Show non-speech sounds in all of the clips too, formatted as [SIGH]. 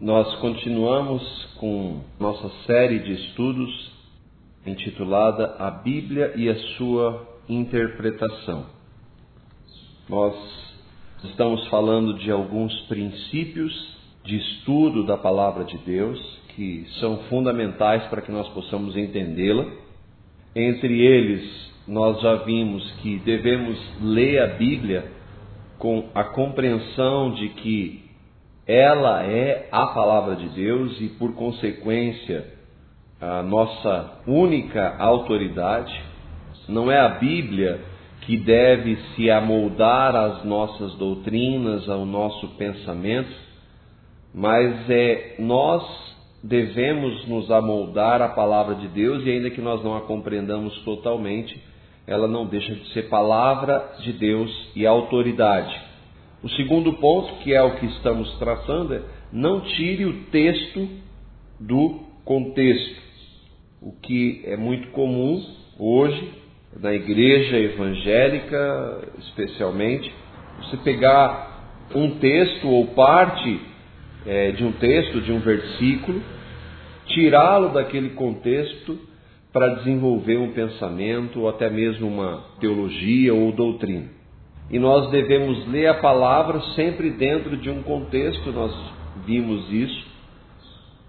Nós continuamos com nossa série de estudos intitulada A Bíblia e a Sua Interpretação. Nós estamos falando de alguns princípios de estudo da Palavra de Deus que são fundamentais para que nós possamos entendê-la. Entre eles, nós já vimos que devemos ler a Bíblia com a compreensão de que ela é a palavra de Deus e, por consequência, a nossa única autoridade. Não é a Bíblia que deve se amoldar às nossas doutrinas, ao nosso pensamento, mas é nós devemos nos amoldar à palavra de Deus e ainda que nós não a compreendamos totalmente, ela não deixa de ser palavra de Deus e autoridade. O segundo ponto, que é o que estamos tratando, é não tire o texto do contexto. O que é muito comum hoje, na igreja evangélica especialmente, você pegar um texto ou parte é, de um texto, de um versículo, tirá-lo daquele contexto para desenvolver um pensamento ou até mesmo uma teologia ou doutrina. E nós devemos ler a palavra sempre dentro de um contexto, nós vimos isso,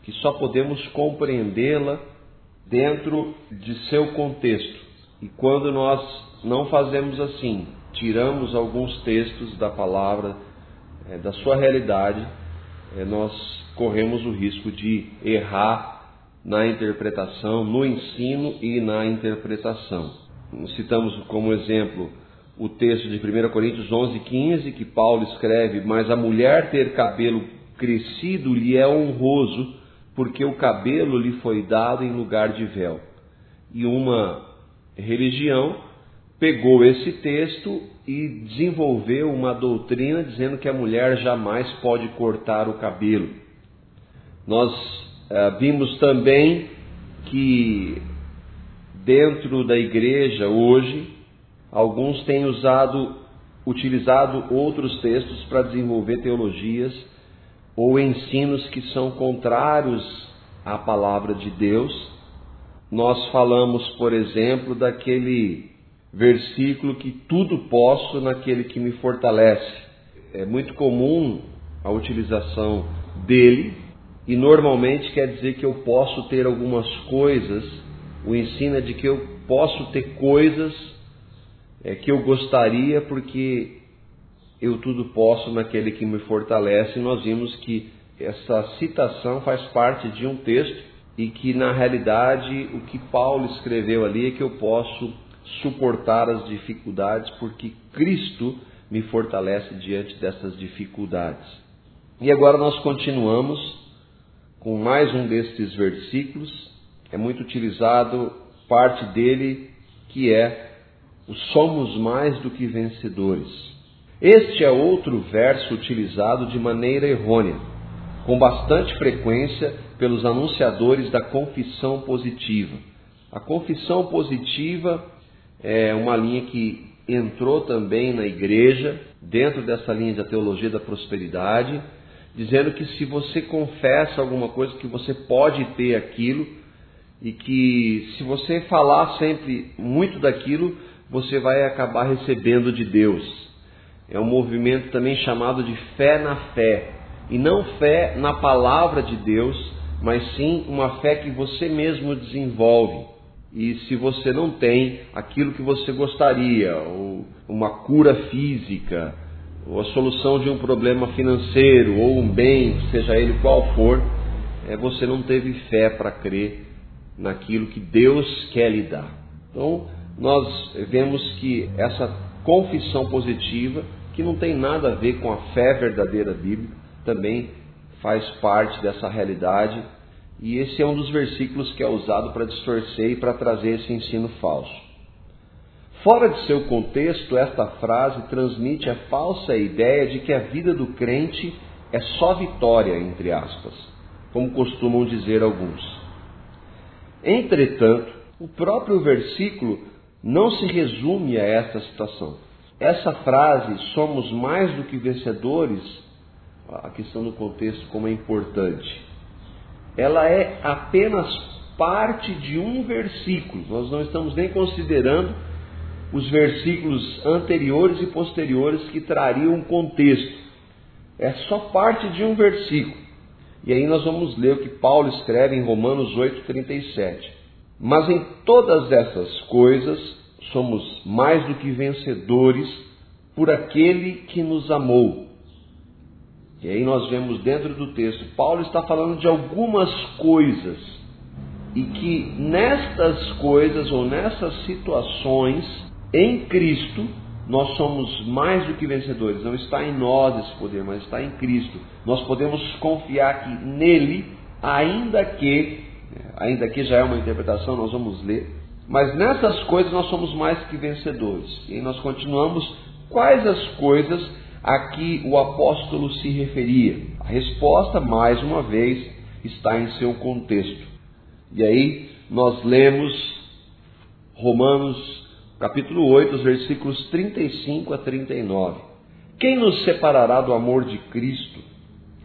que só podemos compreendê-la dentro de seu contexto. E quando nós não fazemos assim, tiramos alguns textos da palavra, é, da sua realidade, é, nós corremos o risco de errar na interpretação, no ensino e na interpretação. Citamos como exemplo o texto de 1 Coríntios 11, 15, que Paulo escreve: Mas a mulher ter cabelo crescido lhe é honroso, porque o cabelo lhe foi dado em lugar de véu. E uma religião pegou esse texto e desenvolveu uma doutrina dizendo que a mulher jamais pode cortar o cabelo. Nós eh, vimos também que dentro da igreja hoje Alguns têm usado, utilizado outros textos para desenvolver teologias ou ensinos que são contrários à palavra de Deus. Nós falamos, por exemplo, daquele versículo que tudo posso naquele que me fortalece. É muito comum a utilização dele e normalmente quer dizer que eu posso ter algumas coisas. O ensino é de que eu posso ter coisas é, que eu gostaria, porque eu tudo posso naquele que me fortalece. Nós vimos que essa citação faz parte de um texto e que na realidade o que Paulo escreveu ali é que eu posso suportar as dificuldades porque Cristo me fortalece diante dessas dificuldades. E agora nós continuamos com mais um destes versículos, é muito utilizado parte dele que é somos mais do que vencedores. Este é outro verso utilizado de maneira errônea, com bastante frequência pelos anunciadores da confissão positiva. A confissão positiva é uma linha que entrou também na igreja, dentro dessa linha da teologia da prosperidade, dizendo que se você confessa alguma coisa, que você pode ter aquilo, e que se você falar sempre muito daquilo, você vai acabar recebendo de Deus. É um movimento também chamado de fé na fé. E não fé na palavra de Deus, mas sim uma fé que você mesmo desenvolve. E se você não tem aquilo que você gostaria, ou uma cura física, ou a solução de um problema financeiro, ou um bem, seja ele qual for, é, você não teve fé para crer naquilo que Deus quer lhe dar. Então, nós vemos que essa confissão positiva, que não tem nada a ver com a fé verdadeira bíblica, também faz parte dessa realidade. E esse é um dos versículos que é usado para distorcer e para trazer esse ensino falso. Fora de seu contexto, esta frase transmite a falsa ideia de que a vida do crente é só vitória, entre aspas, como costumam dizer alguns. Entretanto, o próprio versículo não se resume a esta situação. Essa frase, somos mais do que vencedores, a questão do contexto como é importante. Ela é apenas parte de um versículo. Nós não estamos nem considerando os versículos anteriores e posteriores que trariam um contexto. É só parte de um versículo. E aí nós vamos ler o que Paulo escreve em Romanos 8:37. Mas em todas essas coisas somos mais do que vencedores por aquele que nos amou. E aí nós vemos dentro do texto, Paulo está falando de algumas coisas, e que nestas coisas ou nessas situações, em Cristo, nós somos mais do que vencedores. Não está em nós esse poder, mas está em Cristo. Nós podemos confiar que nele, ainda que, ainda que já é uma interpretação, nós vamos ler, mas nessas coisas nós somos mais que vencedores. E nós continuamos quais as coisas a que o apóstolo se referia. A resposta, mais uma vez, está em seu contexto. E aí nós lemos Romanos capítulo 8, os versículos 35 a 39. Quem nos separará do amor de Cristo?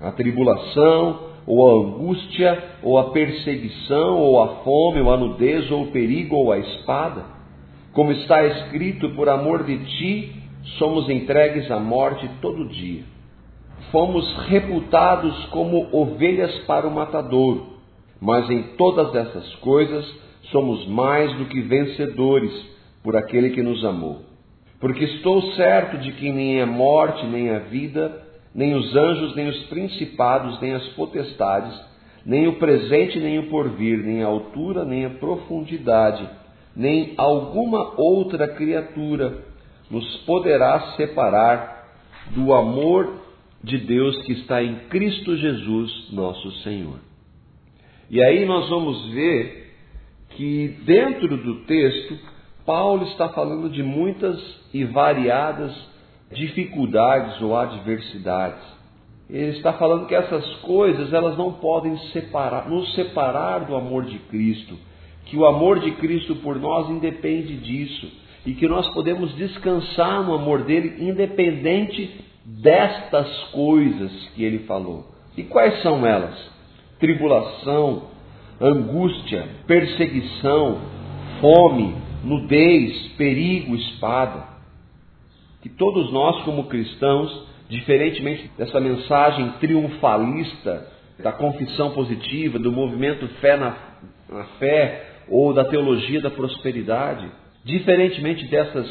A tribulação, ou a angústia, ou a perseguição, ou a fome, ou a nudez, ou o perigo, ou a espada? Como está escrito, por amor de ti, somos entregues à morte todo dia. Fomos reputados como ovelhas para o matador, mas em todas essas coisas somos mais do que vencedores por aquele que nos amou. Porque estou certo de que nem a morte, nem a vida, nem os anjos, nem os principados, nem as potestades, nem o presente, nem o porvir, nem a altura, nem a profundidade, nem alguma outra criatura nos poderá separar do amor de Deus que está em Cristo Jesus, nosso Senhor. E aí nós vamos ver que dentro do texto Paulo está falando de muitas e variadas dificuldades ou adversidades. Ele está falando que essas coisas elas não podem separar, nos separar do amor de Cristo, que o amor de Cristo por nós independe disso e que nós podemos descansar no amor dele independente destas coisas que ele falou. E quais são elas? Tribulação, angústia, perseguição, fome, nudez, perigo, espada. Que todos nós, como cristãos, diferentemente dessa mensagem triunfalista da confissão positiva, do movimento fé na, na fé ou da teologia da prosperidade, diferentemente dessas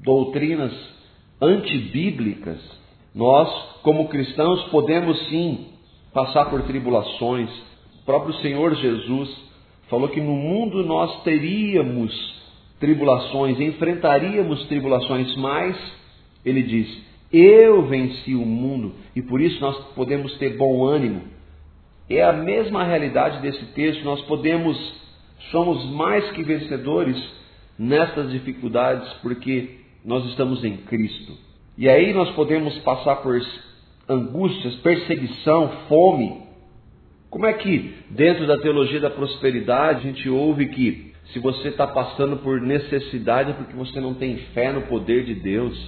doutrinas antibíblicas, nós, como cristãos, podemos sim passar por tribulações. O próprio Senhor Jesus falou que no mundo nós teríamos tribulações, enfrentaríamos tribulações, mas ele diz: Eu venci o mundo e por isso nós podemos ter bom ânimo. É a mesma realidade desse texto, nós podemos, somos mais que vencedores nestas dificuldades porque nós estamos em Cristo. E aí nós podemos passar por angústias, perseguição, fome. Como é que, dentro da teologia da prosperidade, a gente ouve que se você está passando por necessidade é porque você não tem fé no poder de Deus.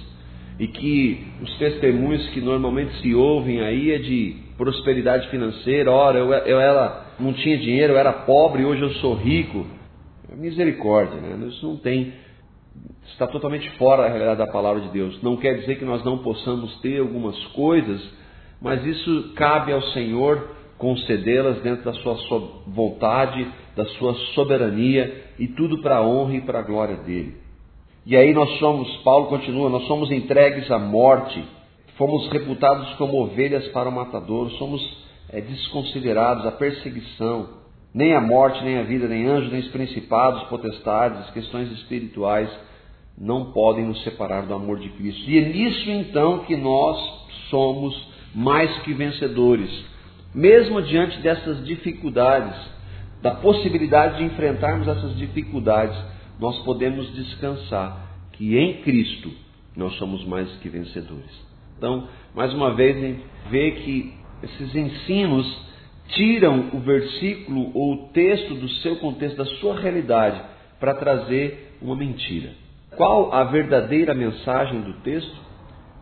E que os testemunhos que normalmente se ouvem aí é de prosperidade financeira. Ora, eu, eu não tinha dinheiro, eu era pobre hoje eu sou rico. Misericórdia, né? Isso não tem. Está totalmente fora da realidade da palavra de Deus. Não quer dizer que nós não possamos ter algumas coisas, mas isso cabe ao Senhor concedê-las dentro da sua vontade, da sua soberania e tudo para a honra e para a glória dele. E aí nós somos, Paulo continua, nós somos entregues à morte, fomos reputados como ovelhas para o matador, somos é, desconsiderados, a perseguição, nem a morte, nem a vida, nem anjos, nem os principados, potestades, questões espirituais não podem nos separar do amor de Cristo. E é nisso então que nós somos mais que vencedores, mesmo diante dessas dificuldades, da possibilidade de enfrentarmos essas dificuldades, nós podemos descansar que em Cristo nós somos mais que vencedores. Então, mais uma vez, a gente vê que esses ensinos tiram o versículo ou o texto do seu contexto, da sua realidade, para trazer uma mentira. Qual a verdadeira mensagem do texto?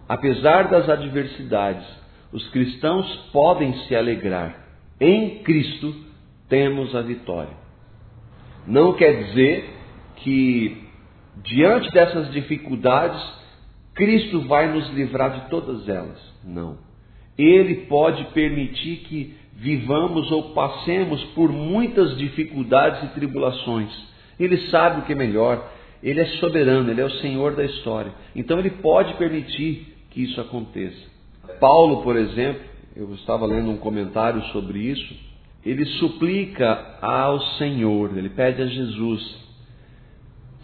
Apesar das adversidades, Os cristãos podem se alegrar. Em Cristo temos a vitória. Não quer dizer que, diante dessas dificuldades, Cristo vai nos livrar de todas elas. Não. Ele pode permitir que vivamos ou passemos por muitas dificuldades e tribulações. Ele sabe o que é melhor. Ele é soberano, ele é o Senhor da história. Então ele pode permitir que isso aconteça. Paulo, por exemplo, eu estava lendo um comentário sobre isso, ele suplica ao Senhor, ele pede a Jesus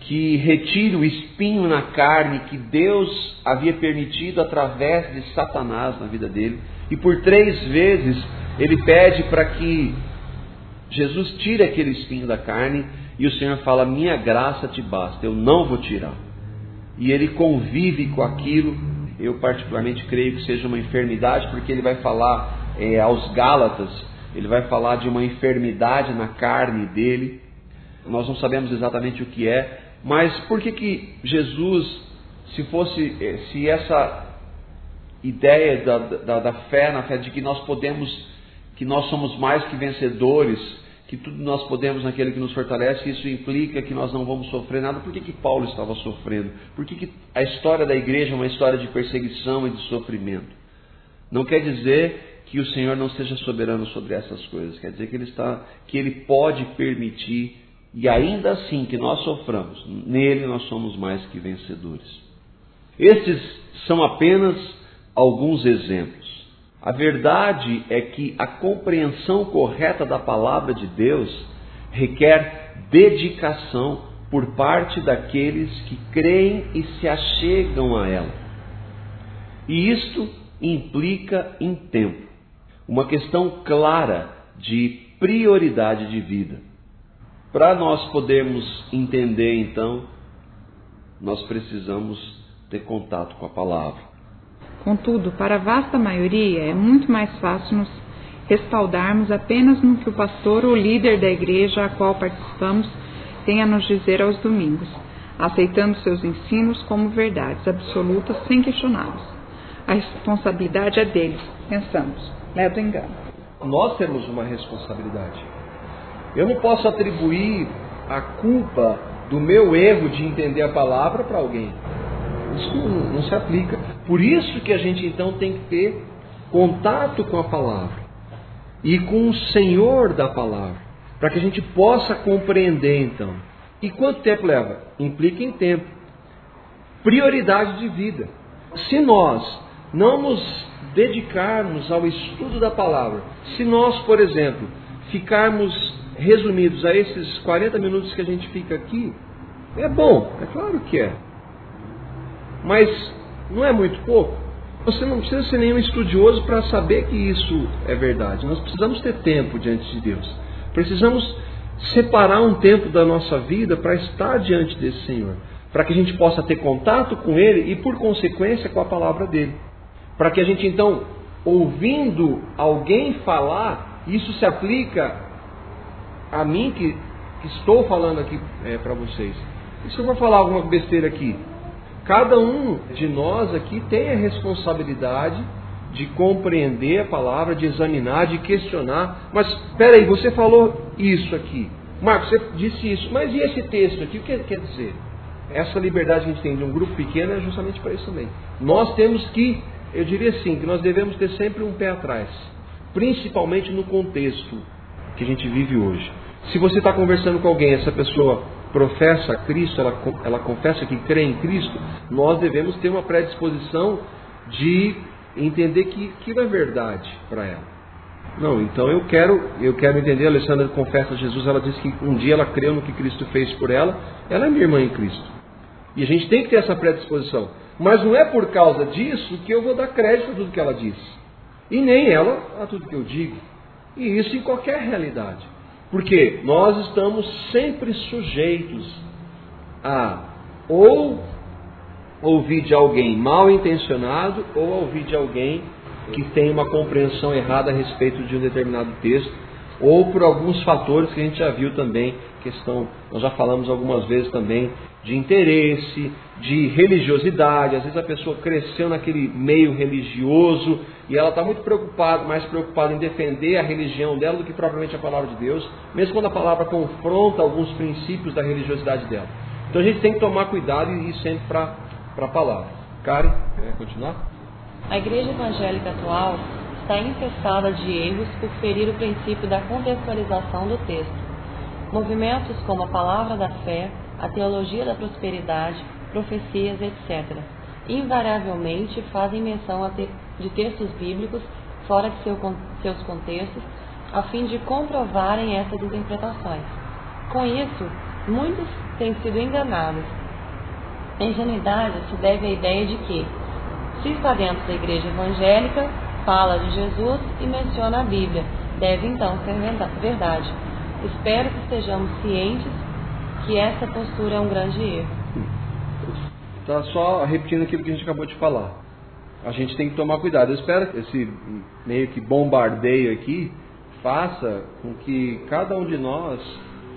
que retire o espinho na carne que Deus havia permitido através de Satanás na vida dele. E por três vezes ele pede para que Jesus tire aquele espinho da carne e o Senhor fala: Minha graça te basta, eu não vou tirar. E ele convive com aquilo. Eu, particularmente, creio que seja uma enfermidade, porque ele vai falar é, aos Gálatas, ele vai falar de uma enfermidade na carne dele. Nós não sabemos exatamente o que é, mas por que, que Jesus, se fosse, eh, se essa ideia da, da, da fé, na fé de que nós podemos, que nós somos mais que vencedores, que tudo nós podemos naquele que nos fortalece, isso implica que nós não vamos sofrer nada. Por que, que Paulo estava sofrendo? Por que, que a história da igreja é uma história de perseguição e de sofrimento? Não quer dizer que o Senhor não seja soberano sobre essas coisas, quer dizer que ele está, que ele pode permitir e ainda assim que nós soframos, nele nós somos mais que vencedores. Estes são apenas alguns exemplos. A verdade é que a compreensão correta da palavra de Deus requer dedicação por parte daqueles que creem e se achegam a ela. E isto implica em tempo, uma questão clara de prioridade de vida. Para nós podermos entender, então, nós precisamos ter contato com a palavra. Contudo, para a vasta maioria, é muito mais fácil nos respaldarmos apenas no que o pastor ou líder da igreja a qual participamos tem a nos dizer aos domingos, aceitando seus ensinos como verdades absolutas sem questioná-los. A responsabilidade é deles, pensamos, leva do engano. Nós temos uma responsabilidade. Eu não posso atribuir a culpa do meu erro de entender a palavra para alguém. Isso não, não, se aplica. Por isso que a gente então tem que ter contato com a palavra e com o Senhor da palavra, para que a gente possa compreender então. E quanto tempo leva? Implica em tempo. Prioridade de vida. Se nós não nos dedicarmos ao estudo da palavra, se nós, por exemplo, ficarmos resumidos a esses 40 minutos que a gente fica aqui, é bom, é claro que é. Mas não é muito pouco. Você não precisa ser nenhum estudioso para saber que isso é verdade. Nós precisamos ter tempo diante de Deus. Precisamos separar um tempo da nossa vida para estar diante desse Senhor. Para que a gente possa ter contato com Ele e, por consequência, com a palavra dele. Para que a gente, então, ouvindo alguém falar, isso se aplica a mim que, estou falando aqui é, para vocês. E se eu vou falar alguma besteira aqui? Cada um de nós aqui tem a responsabilidade de compreender a palavra, de examinar, de questionar. Mas espera aí, você falou isso aqui. Marcos, você disse isso. Mas e esse texto aqui? O que quer dizer? Essa liberdade que a gente tem de um grupo pequeno é justamente para isso também. Nós temos que, eu diria assim, que nós devemos ter sempre um pé atrás. Principalmente no contexto que a gente vive hoje. Se você está conversando com alguém, essa pessoa professa Cristo, ela, ela confessa que crê em Cristo, nós devemos ter uma predisposição de entender que aquilo é verdade para ela. Não, então eu quero, eu quero entender, a Alessandra confessa a Jesus, ela disse que um dia ela creu no que Cristo fez por ela, ela é minha irmã em Cristo. E a gente tem que ter essa predisposição. Mas não é por causa disso que eu vou dar crédito a tudo que ela disse. E nem ela a tudo que eu digo. E isso em qualquer realidade. Porque nós estamos sempre sujeitos a ou ouvir de alguém mal intencionado ou ouvir de alguém que tem uma compreensão errada a respeito de um determinado texto ou por alguns fatores que a gente já viu também, questão, nós já falamos algumas vezes também de interesse, de religiosidade. Às vezes a pessoa cresceu naquele meio religioso e ela está muito preocupada, mais preocupada em defender a religião dela do que propriamente a palavra de Deus, mesmo quando a palavra confronta alguns princípios da religiosidade dela. Então a gente tem que tomar cuidado e ir sempre para a palavra. Karen, quer continuar? A igreja evangélica atual está infestada de erros por ferir o princípio da contextualização do texto. Movimentos como a palavra da fé, a teologia da prosperidade, profecias, etc., invariavelmente fazem menção de textos bíblicos fora de seu, seus contextos, a fim de comprovarem essas interpretações. Com isso, muitos têm sido enganados. A ingenuidade se deve à ideia de que, se está dentro da igreja evangélica, fala de Jesus e menciona a Bíblia, deve então ser verdade. Espero que estejamos cientes que essa postura é um grande erro. Está só repetindo aquilo que a gente acabou de falar. A gente tem que tomar cuidado. Eu espero que esse meio que bombardeio aqui faça com que cada um de nós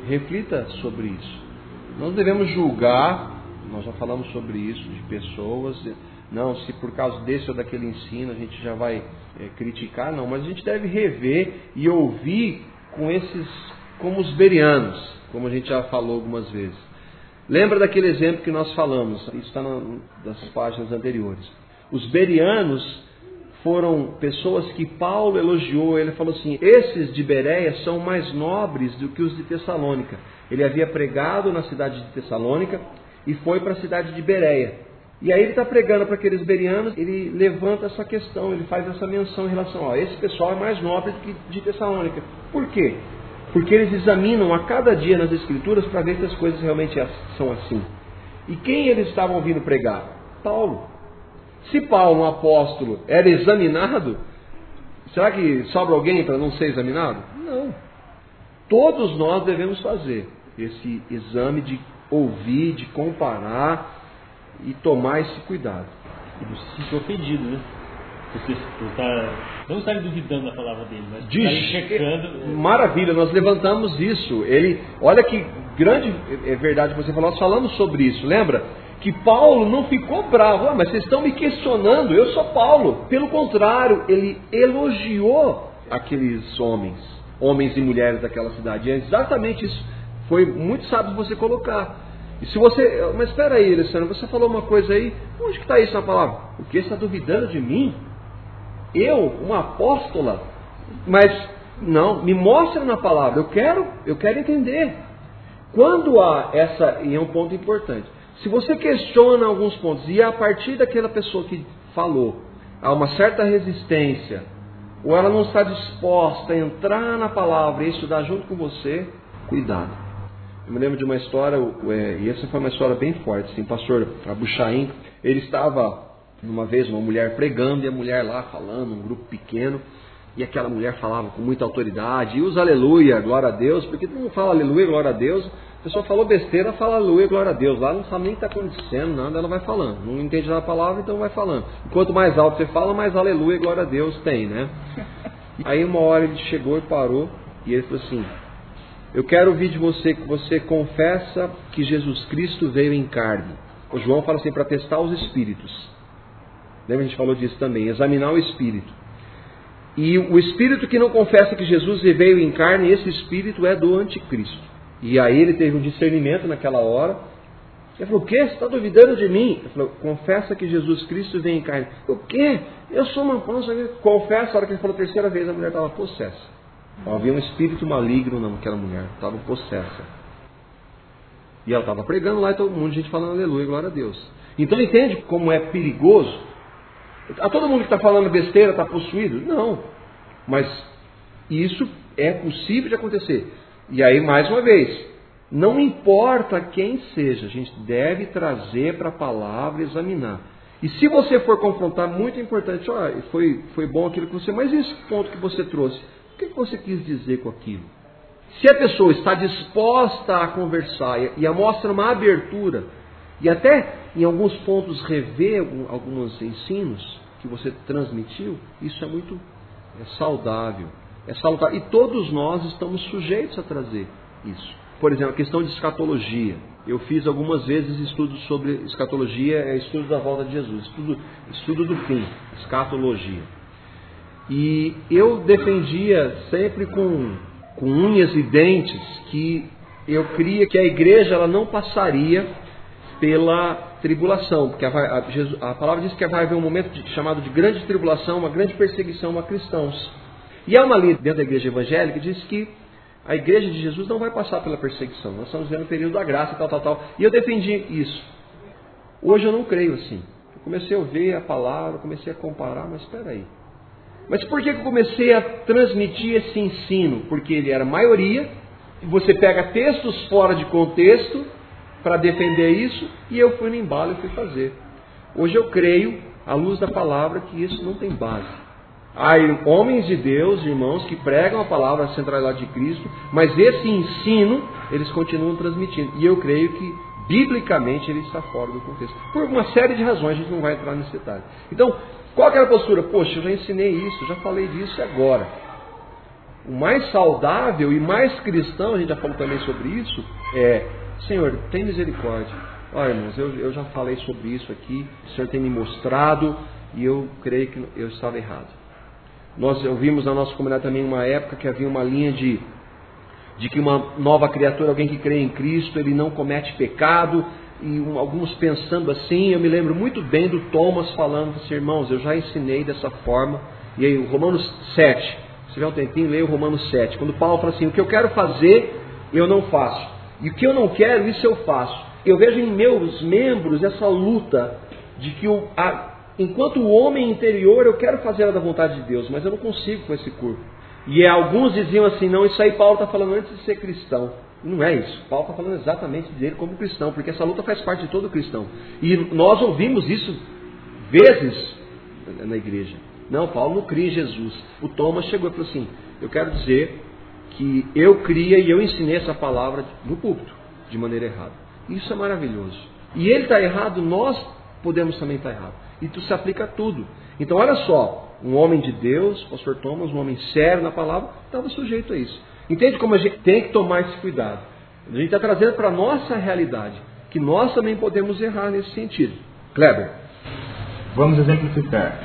reflita sobre isso. Nós devemos julgar, nós já falamos sobre isso, de pessoas, não, se por causa desse ou daquele ensino a gente já vai é, criticar, não, mas a gente deve rever e ouvir com esses, como os berianos, como a gente já falou algumas vezes. Lembra daquele exemplo que nós falamos, isso está nas páginas anteriores. Os berianos foram pessoas que Paulo elogiou, ele falou assim: esses de Bereia são mais nobres do que os de Tessalônica. Ele havia pregado na cidade de Tessalônica e foi para a cidade de Bereia. E aí ele está pregando para aqueles berianos, ele levanta essa questão, ele faz essa menção em relação a esse pessoal é mais nobre do que de Tessalônica. Por quê? Porque eles examinam a cada dia nas escrituras para ver se as coisas realmente são assim. E quem eles estavam ouvindo pregar? Paulo. Se Paulo, um apóstolo, era examinado, será que sobra alguém para não ser examinado? Não. Todos nós devemos fazer esse exame de ouvir, de comparar e tomar esse cuidado. E você se sentir ofendido, né? Você está, não está duvidando da palavra dele, mas está checando. Maravilha, nós levantamos isso. Ele, olha que grande é verdade que você falou, nós falamos sobre isso, lembra? Que Paulo não ficou bravo, ah, mas vocês estão me questionando, eu sou Paulo. Pelo contrário, ele elogiou aqueles homens, homens e mulheres daquela cidade. E é exatamente isso. Foi muito sábio você colocar. E se você. Mas espera aí, Alessandro, você falou uma coisa aí. Onde que está isso na palavra? O que está duvidando de mim? Eu, uma apóstola? Mas não, me mostra na palavra. Eu quero, eu quero entender. Quando há essa, e é um ponto importante. Se você questiona alguns pontos e a partir daquela pessoa que falou há uma certa resistência, ou ela não está disposta a entrar na palavra e estudar junto com você, cuidado. Eu me lembro de uma história, é, e essa foi uma história bem forte. Assim, o pastor Abuchaim, ele estava uma vez uma mulher pregando e a mulher lá falando, um grupo pequeno, e aquela mulher falava com muita autoridade, e usa aleluia, glória a Deus, porque todo mundo fala aleluia, glória a Deus, a pessoa falou besteira, fala aleluia, glória a Deus, lá não sabe nem o que está acontecendo, nada, ela vai falando, não entende a palavra, então vai falando. Quanto mais alto você fala, mais aleluia, glória a Deus tem, né? [LAUGHS] Aí uma hora ele chegou e parou, e ele falou assim, eu quero ouvir de você que você confessa que Jesus Cristo veio em carne. O João fala assim para testar os espíritos. Lembra a gente falou disso também, examinar o espírito. E o espírito que não confessa que Jesus veio em carne, esse espírito é do anticristo. E aí ele teve um discernimento naquela hora. Ele falou: O que? Você está duvidando de mim? Ele falou: Confessa que Jesus Cristo veio em carne. O quê? Eu sou uma pança. Confessa. A hora que ele falou a terceira vez, a mulher estava possessa. Havia um espírito maligno naquela mulher, estava possessa. E ela estava pregando lá e todo mundo, gente falando aleluia, glória a Deus. Então entende como é perigoso? A todo mundo que está falando besteira está possuído? Não. Mas isso é possível de acontecer. E aí, mais uma vez, não importa quem seja, a gente deve trazer para a palavra examinar. E se você for confrontar, muito importante, olha, foi, foi bom aquilo que você, mas esse ponto que você trouxe, que você quis dizer com aquilo? Se a pessoa está disposta a conversar e a mostra uma abertura, e até em alguns pontos rever alguns ensinos que você transmitiu, isso é muito é saudável. é salutar. E todos nós estamos sujeitos a trazer isso. Por exemplo, a questão de escatologia. Eu fiz algumas vezes estudos sobre escatologia, é estudo da volta de Jesus, estudo, estudo do fim, escatologia. E eu defendia sempre com, com unhas e dentes que eu cria que a igreja ela não passaria pela tribulação, porque a, a, a, palavra diz que vai haver um momento de, chamado de grande tribulação, uma grande perseguição a cristãos. E há uma lei dentro da igreja evangélica que diz que a igreja de Jesus não vai passar pela perseguição. Nós estamos vivendo o período da graça, tal, tal, tal. E eu defendi isso. Hoje eu não creio assim. Eu comecei a ouvir a palavra, comecei a comparar, mas espera aí. Mas por que eu comecei a transmitir esse ensino? Porque ele era maioria, você pega textos fora de contexto para defender isso, e eu fui no embalo e fui fazer. Hoje eu creio, à luz da palavra, que isso não tem base. Há homens de Deus, irmãos, que pregam a palavra centralidade de Cristo, mas esse ensino eles continuam transmitindo. E eu creio que, biblicamente, ele está fora do contexto. Por uma série de razões, a gente não vai entrar nesse detalhe. Então, qual é a postura? Poxa, eu já ensinei isso, já falei disso e agora. O mais saudável e mais cristão, a gente já falou também sobre isso, é: Senhor, tem misericórdia. Olha, irmãos, eu, eu já falei sobre isso aqui, o Senhor tem me mostrado e eu creio que eu estava errado. Nós ouvimos na nossa comunidade também uma época que havia uma linha de, de que uma nova criatura, alguém que crê em Cristo, ele não comete pecado, e um, alguns pensando assim, eu me lembro muito bem do Thomas falando assim, irmãos, eu já ensinei dessa forma, e aí o Romanos 7, se tiver um tempinho, leia o Romanos 7, quando Paulo fala assim, o que eu quero fazer, eu não faço, e o que eu não quero, isso eu faço. Eu vejo em meus membros essa luta de que o, a, enquanto o homem interior, eu quero fazer a da vontade de Deus, mas eu não consigo com esse corpo. E alguns diziam assim: não, isso aí Paulo está falando antes de ser cristão. Não é isso. Paulo está falando exatamente dele como cristão, porque essa luta faz parte de todo cristão. E nós ouvimos isso vezes na igreja. Não, Paulo não cria em Jesus. O Thomas chegou e falou assim: Eu quero dizer que eu cria e eu ensinei essa palavra no púlpito, de maneira errada. Isso é maravilhoso. E ele está errado, nós podemos também estar tá errados. E isso se aplica a tudo. Então, olha só, um homem de Deus, pastor Thomas, um homem sério na palavra, estava sujeito a isso. Entende como a gente tem que tomar esse cuidado? A gente está trazendo para a nossa realidade, que nós também podemos errar nesse sentido. Kleber. Vamos exemplificar.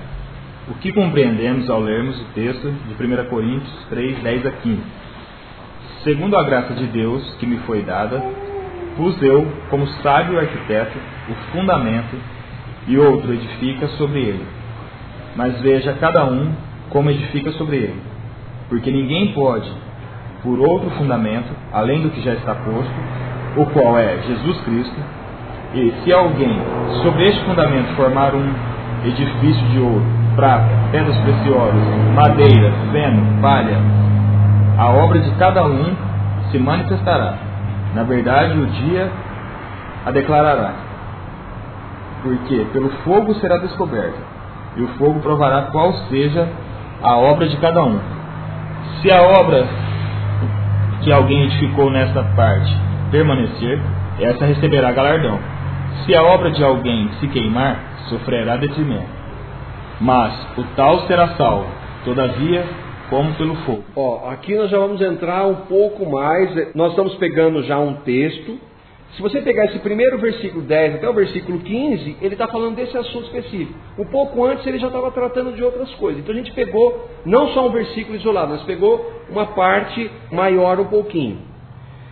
O que compreendemos ao lermos o texto de 1 Coríntios 3, 10 a 15? Segundo a graça de Deus que me foi dada, pus eu, como sábio arquiteto, o fundamento e outro edifica sobre ele. Mas veja cada um como edifica sobre ele. Porque ninguém pode, por outro fundamento, além do que já está posto, o qual é Jesus Cristo, e se alguém sobre este fundamento formar um edifício de ouro, prata, pedras preciosas, madeira, feno, palha, a obra de cada um se manifestará. Na verdade, o dia a declarará porque pelo fogo será descoberto, e o fogo provará qual seja a obra de cada um. Se a obra que alguém edificou nesta parte permanecer, essa receberá galardão. Se a obra de alguém se queimar, sofrerá detrimento. Mas o tal será salvo, todavia, como pelo fogo. Ó, aqui nós já vamos entrar um pouco mais. Nós estamos pegando já um texto se você pegar esse primeiro versículo 10 até o versículo 15, ele está falando desse assunto específico. Um pouco antes ele já estava tratando de outras coisas. Então a gente pegou não só um versículo isolado, mas pegou uma parte maior um pouquinho.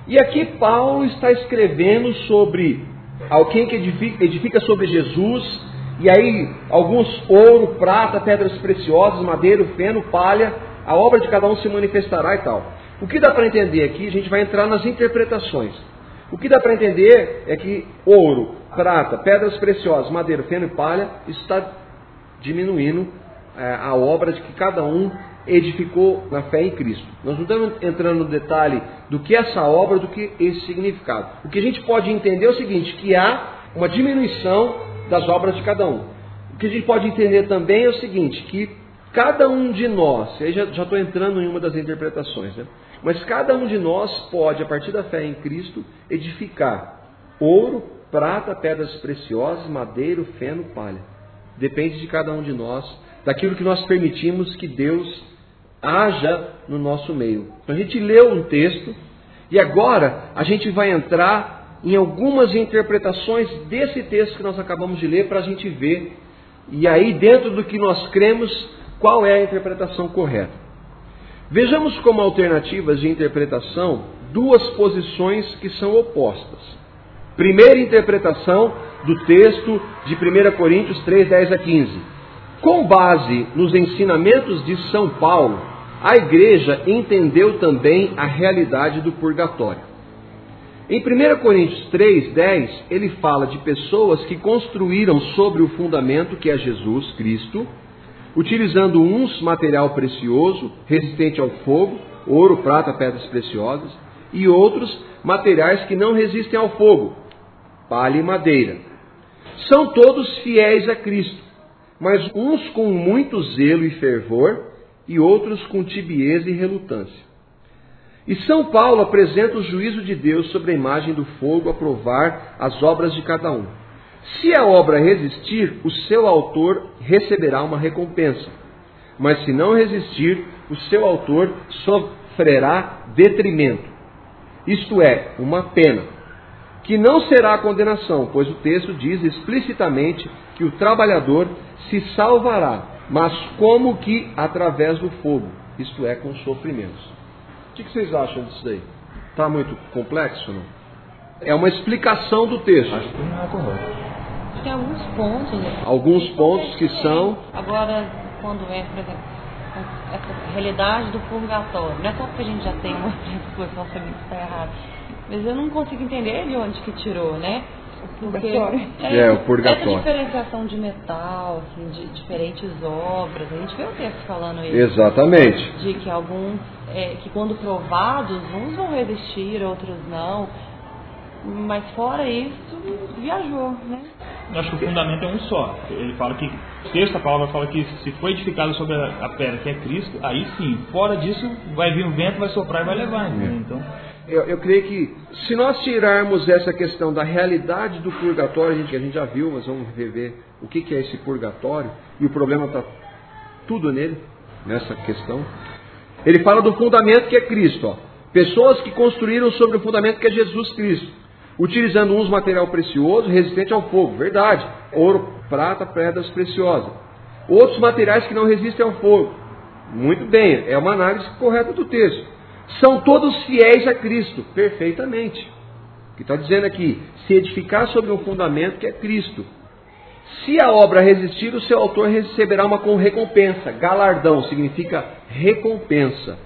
E aqui Paulo está escrevendo sobre alguém que edifica, edifica sobre Jesus, e aí alguns ouro, prata, pedras preciosas, madeira, feno, palha, a obra de cada um se manifestará e tal. O que dá para entender aqui, a gente vai entrar nas interpretações. O que dá para entender é que ouro, prata, pedras preciosas, madeira, feno e palha está diminuindo é, a obra de que cada um edificou na fé em Cristo. Nós não estamos entrando no detalhe do que é essa obra, do que esse significado. O que a gente pode entender é o seguinte, que há uma diminuição das obras de cada um. O que a gente pode entender também é o seguinte, que cada um de nós, eu já estou entrando em uma das interpretações, né? Mas cada um de nós pode, a partir da fé em Cristo, edificar ouro, prata, pedras preciosas, madeira, feno, palha. Depende de cada um de nós, daquilo que nós permitimos que Deus haja no nosso meio. Então, a gente leu um texto e agora a gente vai entrar em algumas interpretações desse texto que nós acabamos de ler para a gente ver, e aí, dentro do que nós cremos, qual é a interpretação correta. Vejamos como alternativas de interpretação duas posições que são opostas. Primeira interpretação do texto de 1 Coríntios 3, 10 a 15. Com base nos ensinamentos de São Paulo, a igreja entendeu também a realidade do purgatório. Em 1 Coríntios 3, 10, ele fala de pessoas que construíram sobre o fundamento que é Jesus Cristo, utilizando uns material precioso, resistente ao fogo, ouro, prata, pedras preciosas, e outros materiais que não resistem ao fogo, palha e madeira. São todos fiéis a Cristo, mas uns com muito zelo e fervor, e outros com tibieza e relutância. E São Paulo apresenta o juízo de Deus sobre a imagem do fogo a provar as obras de cada um. Se a obra resistir, o seu autor receberá uma recompensa. Mas se não resistir, o seu autor sofrerá detrimento. Isto é, uma pena, que não será condenação, pois o texto diz explicitamente que o trabalhador se salvará, mas como que através do fogo, isto é, com sofrimentos. O que vocês acham disso aí? Está muito complexo? Não? É uma explicação do texto. Acho que não é correto. Tem alguns pontos. Né? Alguns pontos que são. Agora, quando é, por exemplo, essa realidade do purgatório, não é só porque a gente já tem uma [LAUGHS] exposição sobre isso está errado, mas eu não consigo entender de onde que tirou, né? Porque é, é, o purgatório. Essa diferenciação de metal, assim, de diferentes obras, a gente vê o texto falando isso. Exatamente. De que alguns, é, que quando provados, uns vão resistir, outros não. Mas fora isso, viajou, né? Eu acho que o fundamento é um só. Ele fala que, o texto, a palavra fala que se foi edificado sobre a pedra que é Cristo, aí sim, fora disso, vai vir um vento, vai soprar e vai levar. Né? Então, eu, eu, creio que se nós tirarmos essa questão da realidade do purgatório, a gente, a gente já viu, mas vamos rever o que, que é esse purgatório, e o problema está tudo nele, nessa questão. Ele fala do fundamento que é Cristo. Ó. Pessoas que construíram sobre o fundamento que é Jesus Cristo, utilizando uns material precioso, resistente ao fogo, verdade. Ouro, prata, pedras preciosas. Outros materiais que não resistem ao fogo. Muito bem, é uma análise correta do texto. São todos fiéis a Cristo, perfeitamente. O que está dizendo aqui? Se edificar sobre um fundamento que é Cristo. Se a obra resistir, o seu autor receberá uma recompensa. Galardão significa recompensa.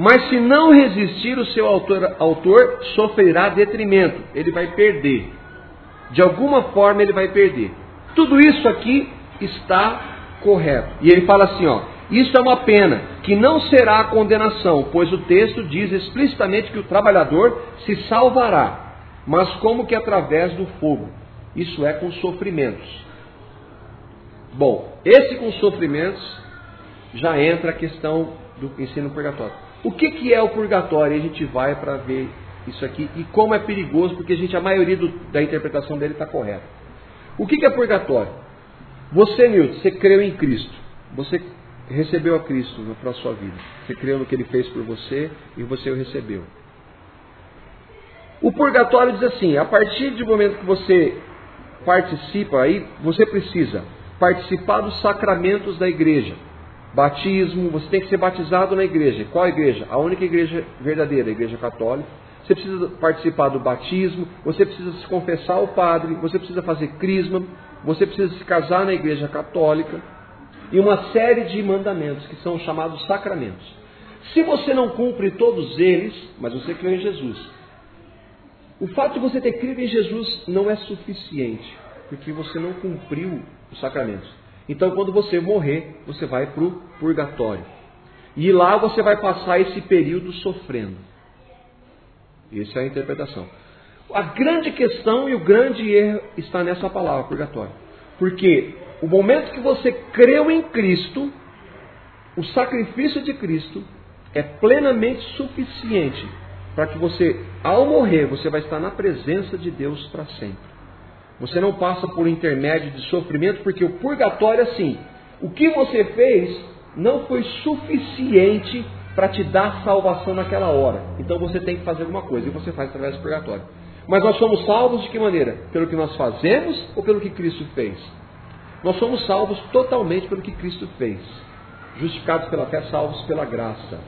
Mas se não resistir, o seu autor, autor sofrerá detrimento. Ele vai perder. De alguma forma ele vai perder. Tudo isso aqui está correto. E ele fala assim, ó, isso é uma pena, que não será condenação, pois o texto diz explicitamente que o trabalhador se salvará, mas como que através do fogo. Isso é com sofrimentos. Bom, esse com sofrimentos já entra a questão do ensino purgatório. O que, que é o purgatório? A gente vai para ver isso aqui e como é perigoso, porque a gente a maioria do, da interpretação dele está correta. O que, que é purgatório? Você, Newton, você creu em Cristo. Você recebeu a Cristo para a sua vida. Você creu no que ele fez por você e você o recebeu. O purgatório diz assim: a partir do momento que você participa, aí você precisa participar dos sacramentos da igreja. Batismo, você tem que ser batizado na igreja. Qual igreja? A única igreja verdadeira, a igreja católica. Você precisa participar do batismo, você precisa se confessar ao padre, você precisa fazer crisma, você precisa se casar na igreja católica e uma série de mandamentos que são chamados sacramentos. Se você não cumpre todos eles, mas você crê em Jesus, o fato de você ter crido em Jesus não é suficiente, porque você não cumpriu os sacramentos. Então, quando você morrer, você vai para o purgatório. E lá você vai passar esse período sofrendo. Essa é a interpretação. A grande questão e o grande erro está nessa palavra, purgatório. Porque o momento que você creu em Cristo, o sacrifício de Cristo é plenamente suficiente para que você, ao morrer, você vai estar na presença de Deus para sempre. Você não passa por intermédio de sofrimento, porque o purgatório é assim: o que você fez não foi suficiente para te dar salvação naquela hora. Então você tem que fazer alguma coisa e você faz através do purgatório. Mas nós somos salvos de que maneira? Pelo que nós fazemos ou pelo que Cristo fez? Nós somos salvos totalmente pelo que Cristo fez. Justificados pela fé, salvos pela graça.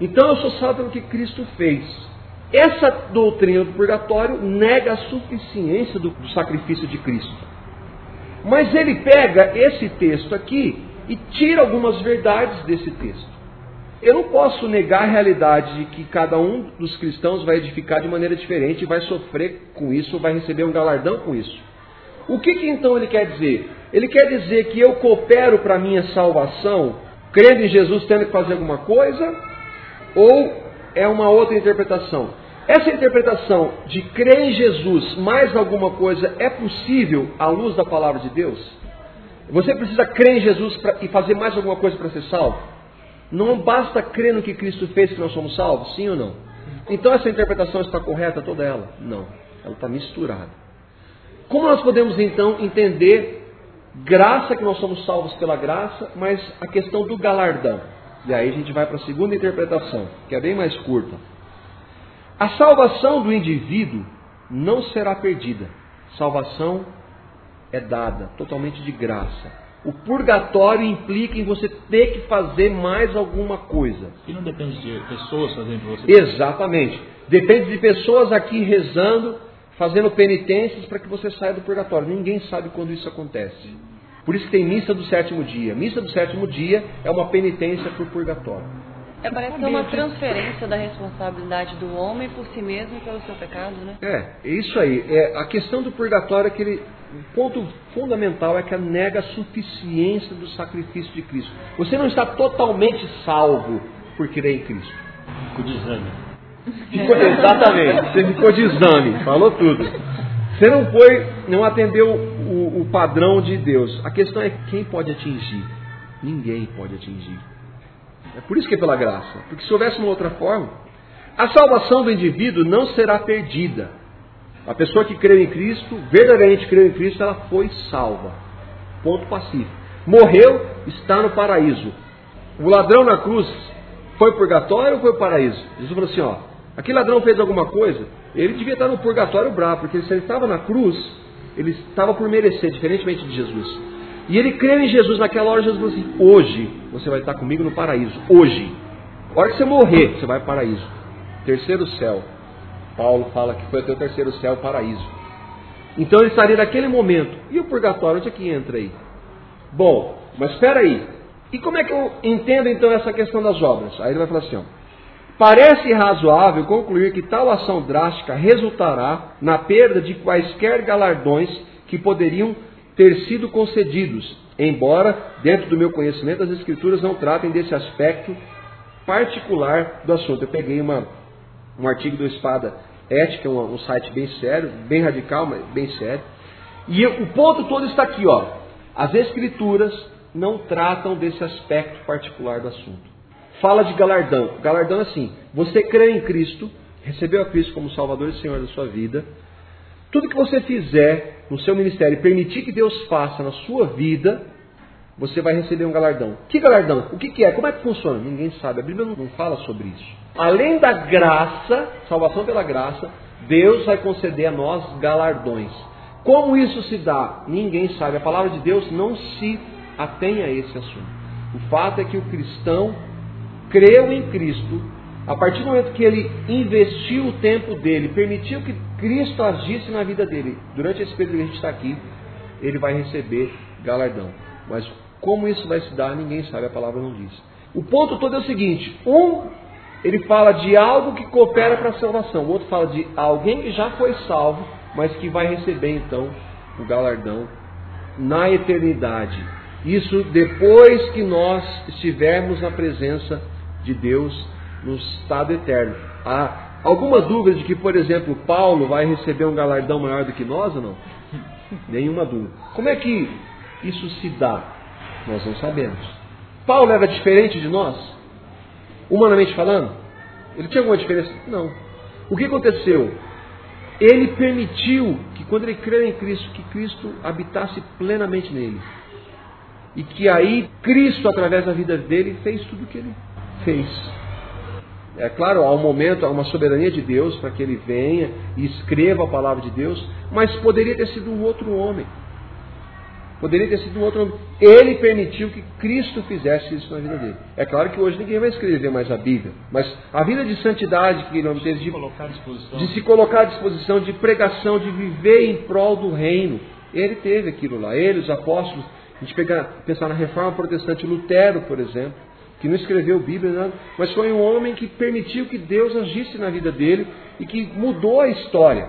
Então eu sou salvo pelo que Cristo fez. Essa doutrina do purgatório nega a suficiência do, do sacrifício de Cristo. Mas ele pega esse texto aqui e tira algumas verdades desse texto. Eu não posso negar a realidade de que cada um dos cristãos vai edificar de maneira diferente, vai sofrer com isso, vai receber um galardão com isso. O que, que então ele quer dizer? Ele quer dizer que eu coopero para a minha salvação, crendo em Jesus, tendo que fazer alguma coisa? Ou é uma outra interpretação? Essa interpretação de crer em Jesus mais alguma coisa é possível à luz da palavra de Deus? Você precisa crer em Jesus pra, e fazer mais alguma coisa para ser salvo? Não basta crer no que Cristo fez que nós somos salvos, sim ou não? Então essa interpretação está correta, toda ela? Não, ela está misturada. Como nós podemos então entender graça, que nós somos salvos pela graça, mas a questão do galardão? E aí a gente vai para a segunda interpretação, que é bem mais curta. A salvação do indivíduo não será perdida. Salvação é dada totalmente de graça. O purgatório implica em você ter que fazer mais alguma coisa. E não depende de pessoas fazendo por você? Exatamente. Depende de pessoas aqui rezando, fazendo penitências para que você saia do purgatório. Ninguém sabe quando isso acontece. Por isso que tem missa do sétimo dia. Missa do sétimo dia é uma penitência por purgatório. É, parece que é uma transferência da responsabilidade do homem por si mesmo e pelo seu pecado, né? É, é isso aí. É, a questão do purgatório é que ele, o ponto fundamental é que nega a suficiência do sacrifício de Cristo. Você não está totalmente salvo por crer em Cristo. Ficou de exame. Ficou, exatamente, você ficou de exame, falou tudo. Você não foi, não atendeu o, o padrão de Deus. A questão é quem pode atingir. Ninguém pode atingir. É por isso que é pela graça. Porque se houvesse uma outra forma, a salvação do indivíduo não será perdida. A pessoa que creu em Cristo, verdadeiramente creu em Cristo, ela foi salva. Ponto pacífico. Morreu, está no paraíso. O ladrão na cruz foi purgatório ou foi paraíso? Jesus falou assim: ó, aquele ladrão fez alguma coisa, ele devia estar no purgatório bravo, porque se ele estava na cruz, ele estava por merecer, diferentemente de Jesus. E ele creu em Jesus naquela hora, Jesus falou assim: hoje você vai estar comigo no paraíso. Hoje. A hora que você morrer, você vai para o paraíso. Terceiro céu. Paulo fala que foi o teu terceiro céu, paraíso. Então ele estaria naquele momento. E o purgatório, onde é que entra aí? Bom, mas espera aí. E como é que eu entendo então essa questão das obras? Aí ele vai falar assim: ó, Parece razoável concluir que tal ação drástica resultará na perda de quaisquer galardões que poderiam ter sido concedidos, embora, dentro do meu conhecimento, as Escrituras não tratem desse aspecto particular do assunto. Eu peguei uma, um artigo do Espada Ética, um, um site bem sério, bem radical, mas bem sério. E o ponto todo está aqui, ó. As Escrituras não tratam desse aspecto particular do assunto. Fala de galardão. Galardão é assim: você crê em Cristo, recebeu a Cristo como Salvador e Senhor da sua vida. Tudo que você fizer no seu ministério e permitir que Deus faça na sua vida, você vai receber um galardão. Que galardão? O que, que é? Como é que funciona? Ninguém sabe. A Bíblia não fala sobre isso. Além da graça, salvação pela graça, Deus vai conceder a nós galardões. Como isso se dá? Ninguém sabe. A palavra de Deus não se atém a esse assunto. O fato é que o cristão creu em Cristo, a partir do momento que ele investiu o tempo dele, permitiu que Cristo agisse na vida dele, durante esse período que a gente está aqui, ele vai receber galardão. Mas como isso vai se dar, ninguém sabe, a palavra não diz. O ponto todo é o seguinte: um, ele fala de algo que coopera para a salvação, o outro fala de alguém que já foi salvo, mas que vai receber então o galardão na eternidade. Isso depois que nós estivermos na presença de Deus no estado eterno. Há alguma dúvida de que, por exemplo, Paulo vai receber um galardão maior do que nós ou não? [LAUGHS] Nenhuma dúvida. Como é que isso se dá? Nós não sabemos. Paulo era diferente de nós? Humanamente falando? Ele tinha alguma diferença? Não. O que aconteceu? Ele permitiu que, quando ele creu em Cristo, que Cristo habitasse plenamente nele. e que aí Cristo, através da vida dele, fez tudo o que ele fez. É claro, há um momento, há uma soberania de Deus para que ele venha e escreva a palavra de Deus, mas poderia ter sido um outro homem. Poderia ter sido um outro homem. Ele permitiu que Cristo fizesse isso na vida dele. É claro que hoje ninguém vai escrever mais a Bíblia, mas a vida de santidade que ele teve, de, de se colocar à disposição, de pregação, de viver em prol do reino, ele teve aquilo lá. Ele, os apóstolos, a gente pegar, pensar na reforma protestante, Lutero, por exemplo, que não escreveu Bíblia, nada, mas foi um homem que permitiu que Deus agisse na vida dele e que mudou a história.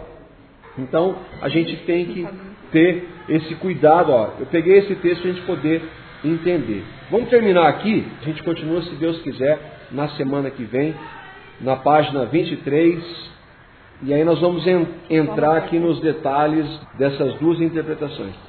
Então, a gente tem que ter esse cuidado. Ó. Eu peguei esse texto para a gente poder entender. Vamos terminar aqui. A gente continua, se Deus quiser, na semana que vem, na página 23. E aí nós vamos entrar aqui nos detalhes dessas duas interpretações.